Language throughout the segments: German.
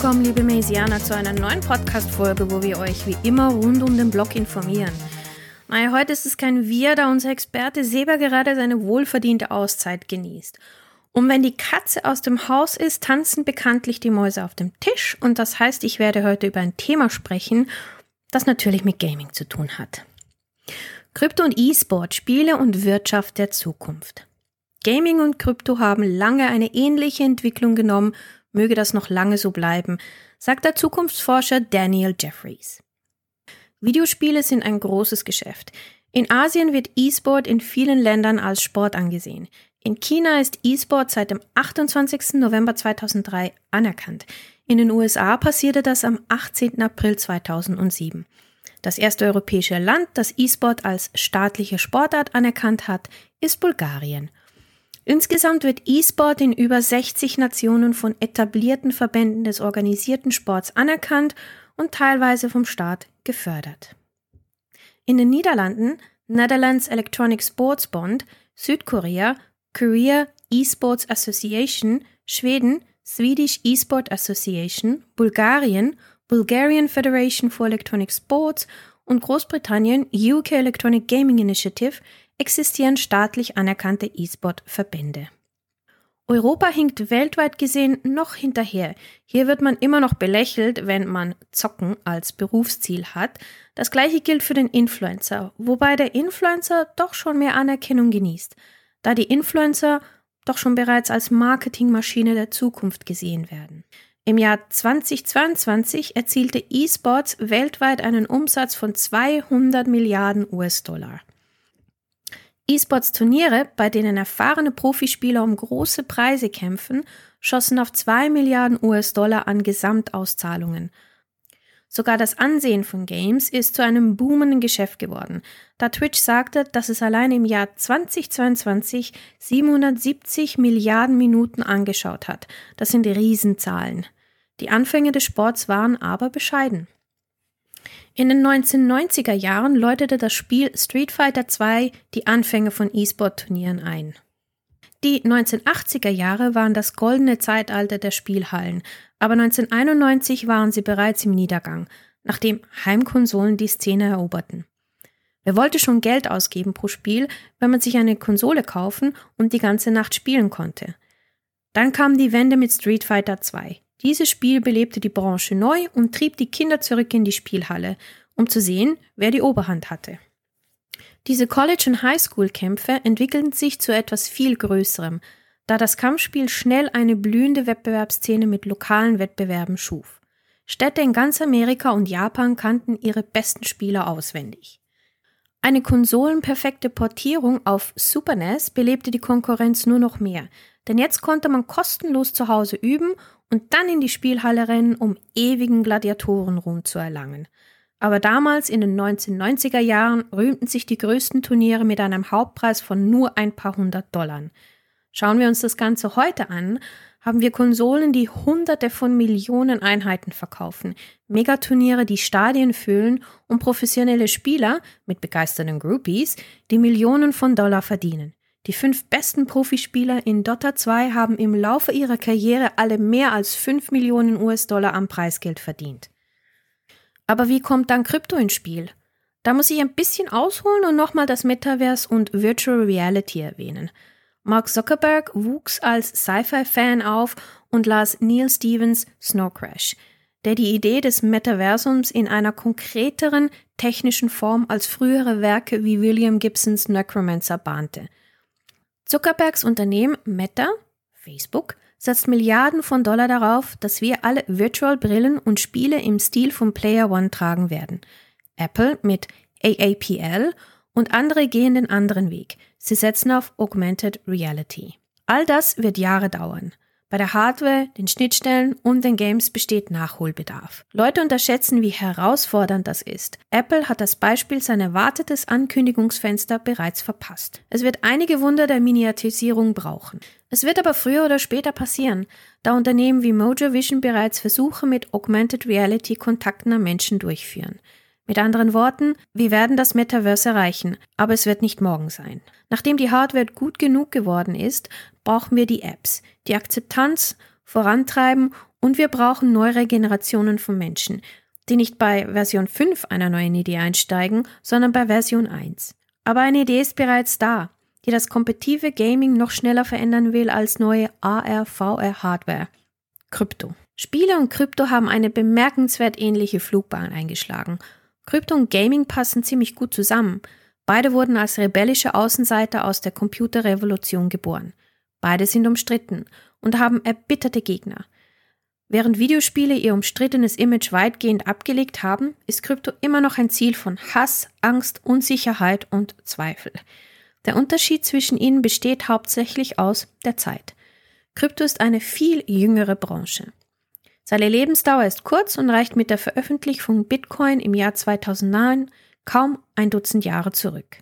Willkommen, liebe Maisianer, zu einer neuen Podcast-Folge, wo wir euch wie immer rund um den Blog informieren. Naja, heute ist es kein Wir, da unser Experte Seber gerade seine wohlverdiente Auszeit genießt. Und wenn die Katze aus dem Haus ist, tanzen bekanntlich die Mäuse auf dem Tisch. Und das heißt, ich werde heute über ein Thema sprechen, das natürlich mit Gaming zu tun hat. Krypto und E-Sport, Spiele und Wirtschaft der Zukunft. Gaming und Krypto haben lange eine ähnliche Entwicklung genommen, möge das noch lange so bleiben, sagt der Zukunftsforscher Daniel Jeffries. Videospiele sind ein großes Geschäft. In Asien wird E-Sport in vielen Ländern als Sport angesehen. In China ist E-Sport seit dem 28. November 2003 anerkannt. In den USA passierte das am 18. April 2007. Das erste europäische Land, das E-Sport als staatliche Sportart anerkannt hat, ist Bulgarien. Insgesamt wird E-Sport in über 60 Nationen von etablierten Verbänden des organisierten Sports anerkannt und teilweise vom Staat gefördert. In den Niederlanden Netherlands Electronic Sports Bond, Südkorea Korea Esports Association, Schweden Swedish Esport Association, Bulgarien Bulgarian Federation for Electronic Sports und Großbritannien UK Electronic Gaming Initiative existieren staatlich anerkannte E-Sport-Verbände. Europa hinkt weltweit gesehen noch hinterher. Hier wird man immer noch belächelt, wenn man Zocken als Berufsziel hat. Das gleiche gilt für den Influencer, wobei der Influencer doch schon mehr Anerkennung genießt da die Influencer doch schon bereits als Marketingmaschine der Zukunft gesehen werden. Im Jahr 2022 erzielte eSports weltweit einen Umsatz von 200 Milliarden US-Dollar. E-Sports-Turniere, bei denen erfahrene Profispieler um große Preise kämpfen, schossen auf 2 Milliarden US-Dollar an Gesamtauszahlungen – Sogar das Ansehen von Games ist zu einem boomenden Geschäft geworden, da Twitch sagte, dass es allein im Jahr 2022 770 Milliarden Minuten angeschaut hat. Das sind Riesenzahlen. Die Anfänge des Sports waren aber bescheiden. In den 1990er Jahren läutete das Spiel Street Fighter II die Anfänge von E-Sport-Turnieren ein. Die 1980er Jahre waren das goldene Zeitalter der Spielhallen, aber 1991 waren sie bereits im Niedergang, nachdem Heimkonsolen die Szene eroberten. Wer wollte schon Geld ausgeben pro Spiel, wenn man sich eine Konsole kaufen und die ganze Nacht spielen konnte? Dann kam die Wende mit Street Fighter 2. Dieses Spiel belebte die Branche neu und trieb die Kinder zurück in die Spielhalle, um zu sehen, wer die Oberhand hatte. Diese College- und Highschool-Kämpfe entwickelten sich zu etwas viel Größerem, da das Kampfspiel schnell eine blühende Wettbewerbsszene mit lokalen Wettbewerben schuf. Städte in ganz Amerika und Japan kannten ihre besten Spieler auswendig. Eine konsolenperfekte Portierung auf Super NES belebte die Konkurrenz nur noch mehr, denn jetzt konnte man kostenlos zu Hause üben und dann in die Spielhalle rennen, um ewigen Gladiatorenruhm zu erlangen. Aber damals in den 1990er Jahren rühmten sich die größten Turniere mit einem Hauptpreis von nur ein paar hundert Dollar. Schauen wir uns das Ganze heute an, haben wir Konsolen, die Hunderte von Millionen Einheiten verkaufen, Megaturniere, die Stadien füllen und professionelle Spieler mit begeisterten Groupies, die Millionen von Dollar verdienen. Die fünf besten Profispieler in Dota 2 haben im Laufe ihrer Karriere alle mehr als 5 Millionen US-Dollar am Preisgeld verdient. Aber wie kommt dann Krypto ins Spiel? Da muss ich ein bisschen ausholen und nochmal das Metaverse und Virtual Reality erwähnen. Mark Zuckerberg wuchs als Sci-Fi-Fan auf und las Neil Stevens Snow Crash, der die Idee des Metaversums in einer konkreteren technischen Form als frühere Werke wie William Gibsons Necromancer bahnte. Zuckerbergs Unternehmen Meta, Facebook, setzt Milliarden von Dollar darauf, dass wir alle Virtual-Brillen und Spiele im Stil von Player One tragen werden. Apple mit AAPL und andere gehen den anderen Weg. Sie setzen auf Augmented Reality. All das wird Jahre dauern. Bei der Hardware, den Schnittstellen und den Games besteht Nachholbedarf. Leute unterschätzen, wie herausfordernd das ist. Apple hat das Beispiel sein erwartetes Ankündigungsfenster bereits verpasst. Es wird einige Wunder der Miniaturisierung brauchen. Es wird aber früher oder später passieren, da Unternehmen wie Mojo Vision bereits Versuche mit Augmented Reality kontaktender Menschen durchführen. Mit anderen Worten, wir werden das Metaverse erreichen, aber es wird nicht morgen sein. Nachdem die Hardware gut genug geworden ist, brauchen wir die Apps, die Akzeptanz vorantreiben Und wir brauchen neuere Generationen von Menschen, die nicht bei Version 5 einer neuen Idee einsteigen, sondern bei Version 1. Aber eine Idee ist bereits da, die das kompetitive Gaming noch schneller verändern will als neue AR-VR-Hardware. Krypto. Spiele und Krypto haben eine bemerkenswert ähnliche Flugbahn eingeschlagen. Krypto und Gaming passen ziemlich gut zusammen. Beide wurden als rebellische Außenseiter aus der Computerrevolution geboren. Beide sind umstritten und haben erbitterte Gegner. Während Videospiele ihr umstrittenes Image weitgehend abgelegt haben, ist Krypto immer noch ein Ziel von Hass, Angst, Unsicherheit und Zweifel. Der Unterschied zwischen ihnen besteht hauptsächlich aus der Zeit. Krypto ist eine viel jüngere Branche. Seine Lebensdauer ist kurz und reicht mit der Veröffentlichung Bitcoin im Jahr 2009 kaum ein Dutzend Jahre zurück.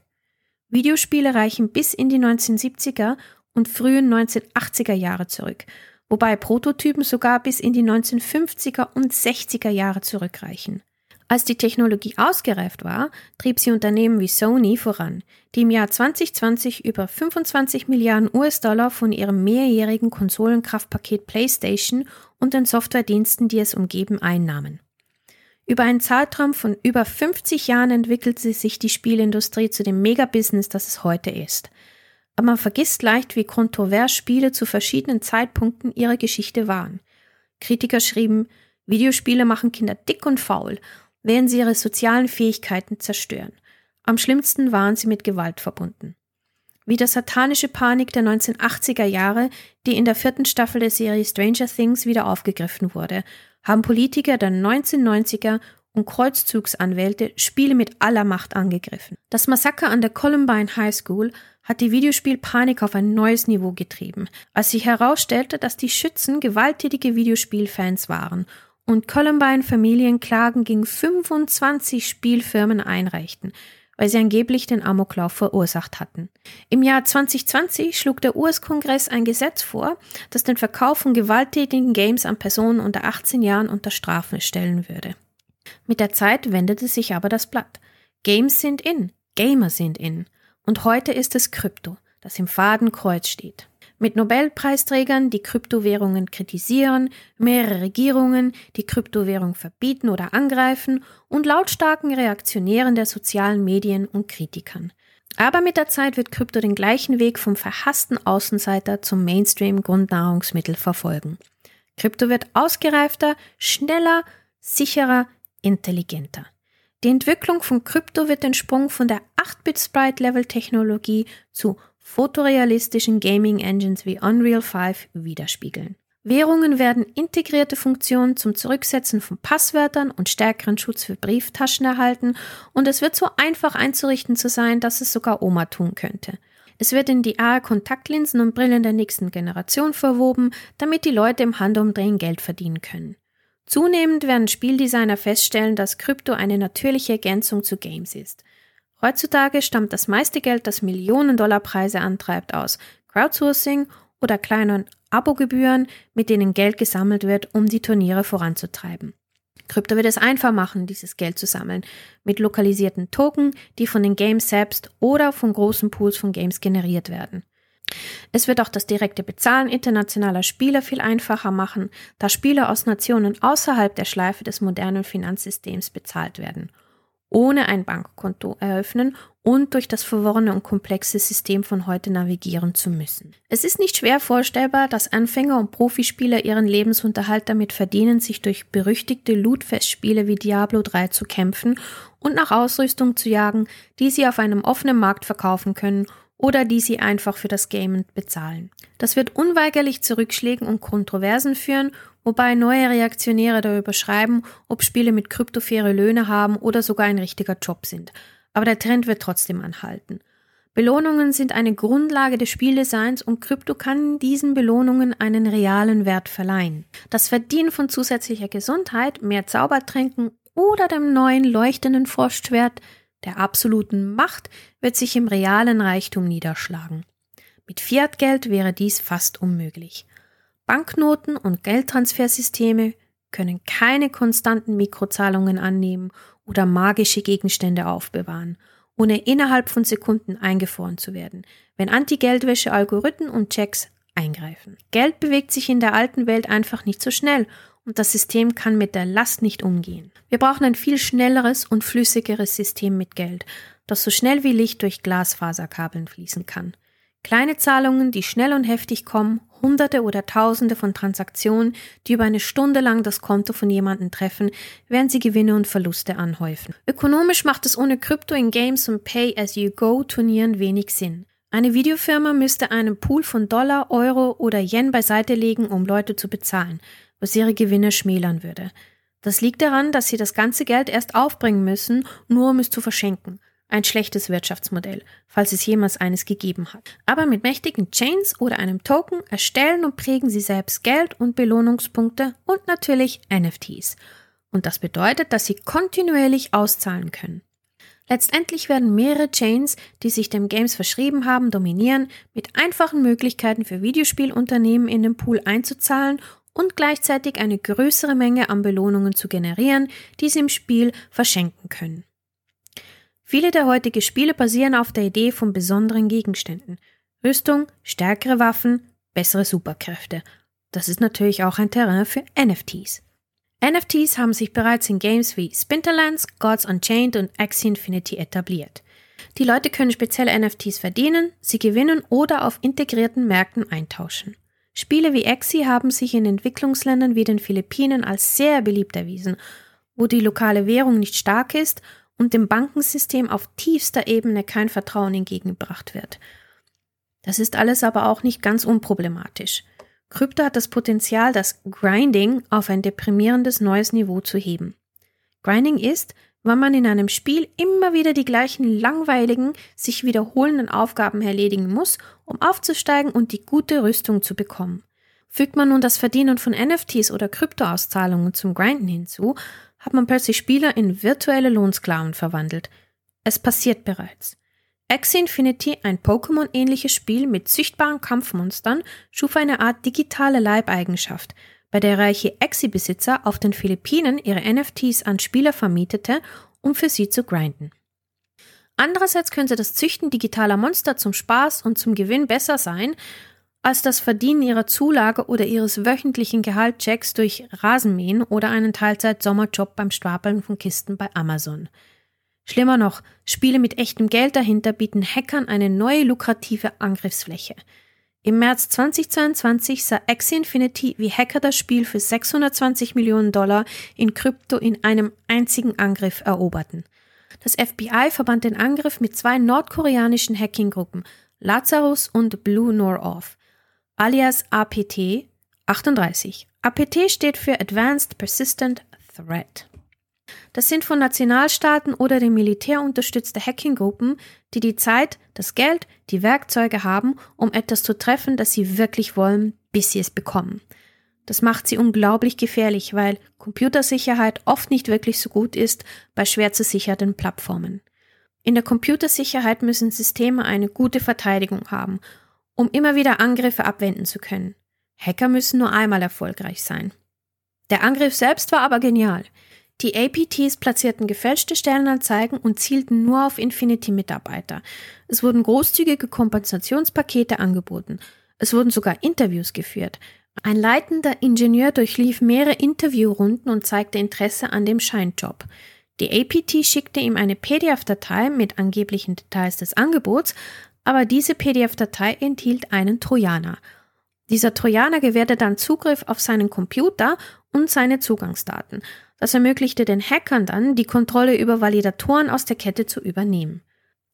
Videospiele reichen bis in die 1970er und frühen 1980er Jahre zurück wobei Prototypen sogar bis in die 1950er und 60er Jahre zurückreichen. Als die Technologie ausgereift war, trieb sie Unternehmen wie Sony voran, die im Jahr 2020 über 25 Milliarden US-Dollar von ihrem mehrjährigen Konsolenkraftpaket PlayStation und den Softwarediensten, die es umgeben, einnahmen. Über einen Zeitraum von über 50 Jahren entwickelte sich die Spielindustrie zu dem Megabusiness, das es heute ist aber man vergisst leicht, wie kontrovers Spiele zu verschiedenen Zeitpunkten ihrer Geschichte waren. Kritiker schrieben, Videospiele machen Kinder dick und faul, während sie ihre sozialen Fähigkeiten zerstören. Am schlimmsten waren sie mit Gewalt verbunden. Wie der satanische Panik der 1980er Jahre, die in der vierten Staffel der Serie Stranger Things wieder aufgegriffen wurde, haben Politiker der 1990er und Kreuzzugsanwälte Spiele mit aller Macht angegriffen. Das Massaker an der Columbine High School hat die Videospielpanik auf ein neues Niveau getrieben, als sich herausstellte, dass die Schützen gewalttätige Videospielfans waren und Columbine Familienklagen gegen 25 Spielfirmen einreichten, weil sie angeblich den Amoklauf verursacht hatten. Im Jahr 2020 schlug der US-Kongress ein Gesetz vor, das den Verkauf von gewalttätigen Games an Personen unter 18 Jahren unter Strafe stellen würde. Mit der Zeit wendete sich aber das Blatt. Games sind in, Gamer sind in. Und heute ist es Krypto, das im Fadenkreuz steht. Mit Nobelpreisträgern, die Kryptowährungen kritisieren, mehrere Regierungen, die Kryptowährung verbieten oder angreifen und lautstarken Reaktionären der sozialen Medien und Kritikern. Aber mit der Zeit wird Krypto den gleichen Weg vom verhassten Außenseiter zum Mainstream-Grundnahrungsmittel verfolgen. Krypto wird ausgereifter, schneller, sicherer, intelligenter. Die Entwicklung von Krypto wird den Sprung von der 8-Bit-Sprite-Level-Technologie zu fotorealistischen Gaming-Engines wie Unreal 5 widerspiegeln. Währungen werden integrierte Funktionen zum Zurücksetzen von Passwörtern und stärkeren Schutz für Brieftaschen erhalten und es wird so einfach einzurichten zu sein, dass es sogar Oma tun könnte. Es wird in die AR-Kontaktlinsen und Brillen der nächsten Generation verwoben, damit die Leute im Handumdrehen Geld verdienen können. Zunehmend werden Spieldesigner feststellen, dass Krypto eine natürliche Ergänzung zu Games ist. Heutzutage stammt das meiste Geld, das Millionen-Dollar-Preise antreibt, aus Crowdsourcing oder kleinen Abogebühren, mit denen Geld gesammelt wird, um die Turniere voranzutreiben. Krypto wird es einfach machen, dieses Geld zu sammeln, mit lokalisierten Token, die von den Games selbst oder von großen Pools von Games generiert werden. Es wird auch das direkte Bezahlen internationaler Spieler viel einfacher machen, da Spieler aus Nationen außerhalb der Schleife des modernen Finanzsystems bezahlt werden, ohne ein Bankkonto eröffnen und durch das verworrene und komplexe System von heute navigieren zu müssen. Es ist nicht schwer vorstellbar, dass Anfänger und Profispieler ihren Lebensunterhalt damit verdienen, sich durch berüchtigte Lootfestspiele wie Diablo 3 zu kämpfen und nach Ausrüstung zu jagen, die sie auf einem offenen Markt verkaufen können oder die sie einfach für das Gamen bezahlen. Das wird unweigerlich zu Rückschlägen und Kontroversen führen, wobei neue Reaktionäre darüber schreiben, ob Spiele mit Krypto faire Löhne haben oder sogar ein richtiger Job sind. Aber der Trend wird trotzdem anhalten. Belohnungen sind eine Grundlage des Spieldesigns und Krypto kann diesen Belohnungen einen realen Wert verleihen. Das Verdienen von zusätzlicher Gesundheit, mehr Zaubertränken oder dem neuen leuchtenden Frostschwert der absoluten Macht wird sich im realen Reichtum niederschlagen. Mit Fiatgeld wäre dies fast unmöglich. Banknoten und Geldtransfersysteme können keine konstanten Mikrozahlungen annehmen oder magische Gegenstände aufbewahren, ohne innerhalb von Sekunden eingefroren zu werden, wenn Anti-Geldwäsche-Algorithmen und Checks eingreifen. Geld bewegt sich in der alten Welt einfach nicht so schnell und das System kann mit der Last nicht umgehen. Wir brauchen ein viel schnelleres und flüssigeres System mit Geld, das so schnell wie Licht durch Glasfaserkabeln fließen kann. Kleine Zahlungen, die schnell und heftig kommen, Hunderte oder Tausende von Transaktionen, die über eine Stunde lang das Konto von jemandem treffen, während sie Gewinne und Verluste anhäufen. Ökonomisch macht es ohne Krypto in Games und Pay-as-you-go-Turnieren wenig Sinn. Eine Videofirma müsste einen Pool von Dollar, Euro oder Yen beiseite legen, um Leute zu bezahlen was ihre Gewinne schmälern würde. Das liegt daran, dass sie das ganze Geld erst aufbringen müssen, nur um es zu verschenken. Ein schlechtes Wirtschaftsmodell, falls es jemals eines gegeben hat. Aber mit mächtigen Chains oder einem Token erstellen und prägen sie selbst Geld und Belohnungspunkte und natürlich NFTs. Und das bedeutet, dass sie kontinuierlich auszahlen können. Letztendlich werden mehrere Chains, die sich dem Games verschrieben haben, dominieren, mit einfachen Möglichkeiten für Videospielunternehmen in den Pool einzuzahlen und gleichzeitig eine größere Menge an Belohnungen zu generieren, die sie im Spiel verschenken können. Viele der heutigen Spiele basieren auf der Idee von besonderen Gegenständen. Rüstung, stärkere Waffen, bessere Superkräfte. Das ist natürlich auch ein Terrain für NFTs. NFTs haben sich bereits in Games wie Spinterlands, Gods Unchained und Axie Infinity etabliert. Die Leute können spezielle NFTs verdienen, sie gewinnen oder auf integrierten Märkten eintauschen. Spiele wie Exi haben sich in Entwicklungsländern wie den Philippinen als sehr beliebt erwiesen, wo die lokale Währung nicht stark ist und dem Bankensystem auf tiefster Ebene kein Vertrauen entgegengebracht wird. Das ist alles aber auch nicht ganz unproblematisch. Krypto hat das Potenzial, das Grinding auf ein deprimierendes neues Niveau zu heben. Grinding ist, wenn man in einem Spiel immer wieder die gleichen langweiligen, sich wiederholenden Aufgaben erledigen muss, um aufzusteigen und die gute Rüstung zu bekommen. Fügt man nun das Verdienen von NFTs oder Kryptoauszahlungen zum Grinden hinzu, hat man plötzlich Spieler in virtuelle Lohnsklaven verwandelt. Es passiert bereits. Axie Infinity, ein Pokémon-ähnliches Spiel mit sichtbaren Kampfmonstern, schuf eine Art digitale Leibeigenschaft, bei der reiche Exi-Besitzer auf den Philippinen ihre NFTs an Spieler vermietete, um für sie zu grinden. Andererseits könnte das Züchten digitaler Monster zum Spaß und zum Gewinn besser sein, als das Verdienen ihrer Zulage oder ihres wöchentlichen Gehaltchecks durch Rasenmähen oder einen Teilzeit-Sommerjob beim Stapeln von Kisten bei Amazon. Schlimmer noch, Spiele mit echtem Geld dahinter bieten Hackern eine neue lukrative Angriffsfläche – im März 2022 sah Axie Infinity, wie Hacker das Spiel für 620 Millionen Dollar in Krypto in einem einzigen Angriff eroberten. Das FBI verband den Angriff mit zwei nordkoreanischen Hacking-Gruppen, Lazarus und Blue Nor-Off, alias APT 38. APT steht für Advanced Persistent Threat. Das sind von Nationalstaaten oder dem Militär unterstützte Hacking-Gruppen, die die Zeit, das Geld, die Werkzeuge haben, um etwas zu treffen, das sie wirklich wollen, bis sie es bekommen. Das macht sie unglaublich gefährlich, weil Computersicherheit oft nicht wirklich so gut ist bei schwer zu sicherten Plattformen. In der Computersicherheit müssen Systeme eine gute Verteidigung haben, um immer wieder Angriffe abwenden zu können. Hacker müssen nur einmal erfolgreich sein. Der Angriff selbst war aber genial. Die APTs platzierten gefälschte Stellenanzeigen und zielten nur auf Infinity-Mitarbeiter. Es wurden großzügige Kompensationspakete angeboten. Es wurden sogar Interviews geführt. Ein leitender Ingenieur durchlief mehrere Interviewrunden und zeigte Interesse an dem Scheinjob. Die APT schickte ihm eine PDF-Datei mit angeblichen Details des Angebots, aber diese PDF-Datei enthielt einen Trojaner. Dieser Trojaner gewährte dann Zugriff auf seinen Computer und seine Zugangsdaten. Das ermöglichte den Hackern dann, die Kontrolle über Validatoren aus der Kette zu übernehmen.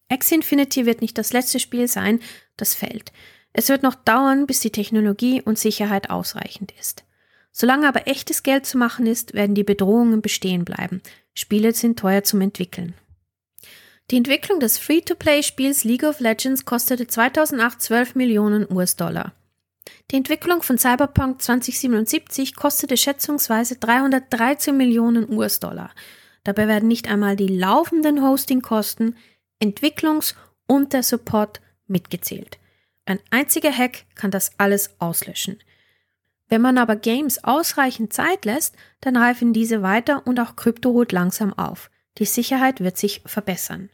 X-Infinity wird nicht das letzte Spiel sein, das fällt. Es wird noch dauern, bis die Technologie und Sicherheit ausreichend ist. Solange aber echtes Geld zu machen ist, werden die Bedrohungen bestehen bleiben. Spiele sind teuer zum Entwickeln. Die Entwicklung des Free-to-Play-Spiels League of Legends kostete 2008 12 Millionen US-Dollar. Die Entwicklung von Cyberpunk 2077 kostete schätzungsweise 313 Millionen US-Dollar. Dabei werden nicht einmal die laufenden Hostingkosten, Entwicklungs- und der Support mitgezählt. Ein einziger Hack kann das alles auslöschen. Wenn man aber Games ausreichend Zeit lässt, dann reifen diese weiter und auch Krypto holt langsam auf. Die Sicherheit wird sich verbessern.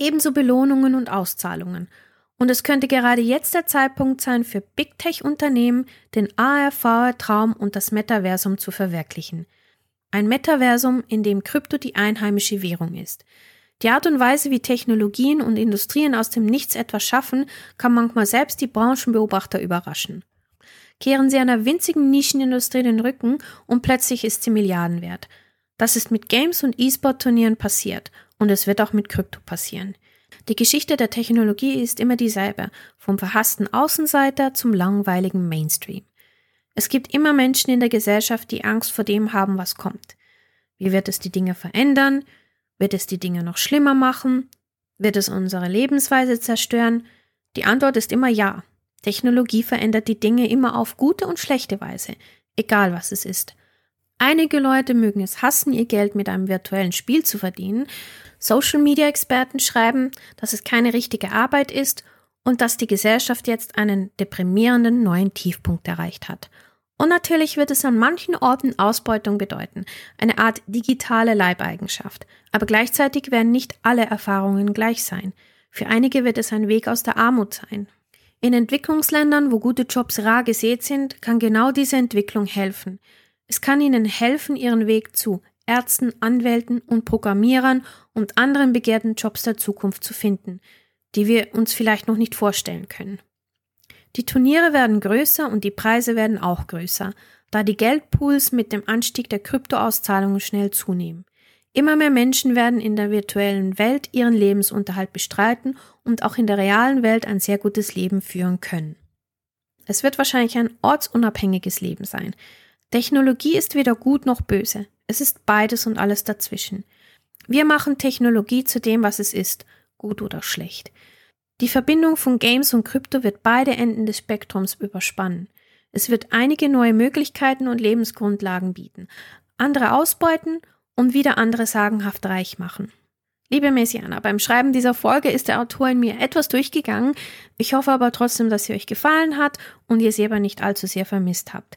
Ebenso Belohnungen und Auszahlungen. Und es könnte gerade jetzt der Zeitpunkt sein, für Big Tech-Unternehmen den ARV-Traum und das Metaversum zu verwirklichen. Ein Metaversum, in dem Krypto die einheimische Währung ist. Die Art und Weise, wie Technologien und Industrien aus dem Nichts etwas schaffen, kann manchmal selbst die Branchenbeobachter überraschen. Kehren sie einer winzigen Nischenindustrie den Rücken und plötzlich ist sie Milliarden wert. Das ist mit Games und E-Sport-Turnieren passiert und es wird auch mit Krypto passieren. Die Geschichte der Technologie ist immer dieselbe, vom verhassten Außenseiter zum langweiligen Mainstream. Es gibt immer Menschen in der Gesellschaft, die Angst vor dem haben, was kommt. Wie wird es die Dinge verändern? Wird es die Dinge noch schlimmer machen? Wird es unsere Lebensweise zerstören? Die Antwort ist immer ja. Technologie verändert die Dinge immer auf gute und schlechte Weise, egal was es ist. Einige Leute mögen es hassen, ihr Geld mit einem virtuellen Spiel zu verdienen. Social-Media-Experten schreiben, dass es keine richtige Arbeit ist und dass die Gesellschaft jetzt einen deprimierenden neuen Tiefpunkt erreicht hat. Und natürlich wird es an manchen Orten Ausbeutung bedeuten, eine Art digitale Leibeigenschaft. Aber gleichzeitig werden nicht alle Erfahrungen gleich sein. Für einige wird es ein Weg aus der Armut sein. In Entwicklungsländern, wo gute Jobs rar gesät sind, kann genau diese Entwicklung helfen. Es kann ihnen helfen, ihren Weg zu Ärzten, Anwälten und Programmierern und anderen begehrten Jobs der Zukunft zu finden, die wir uns vielleicht noch nicht vorstellen können. Die Turniere werden größer und die Preise werden auch größer, da die Geldpools mit dem Anstieg der Kryptoauszahlungen schnell zunehmen. Immer mehr Menschen werden in der virtuellen Welt ihren Lebensunterhalt bestreiten und auch in der realen Welt ein sehr gutes Leben führen können. Es wird wahrscheinlich ein ortsunabhängiges Leben sein, Technologie ist weder gut noch böse. Es ist beides und alles dazwischen. Wir machen Technologie zu dem, was es ist, gut oder schlecht. Die Verbindung von Games und Krypto wird beide Enden des Spektrums überspannen. Es wird einige neue Möglichkeiten und Lebensgrundlagen bieten, andere ausbeuten und wieder andere sagenhaft reich machen. Liebe Messianer, beim Schreiben dieser Folge ist der Autor in mir etwas durchgegangen. Ich hoffe aber trotzdem, dass sie euch gefallen hat und ihr sie aber nicht allzu sehr vermisst habt.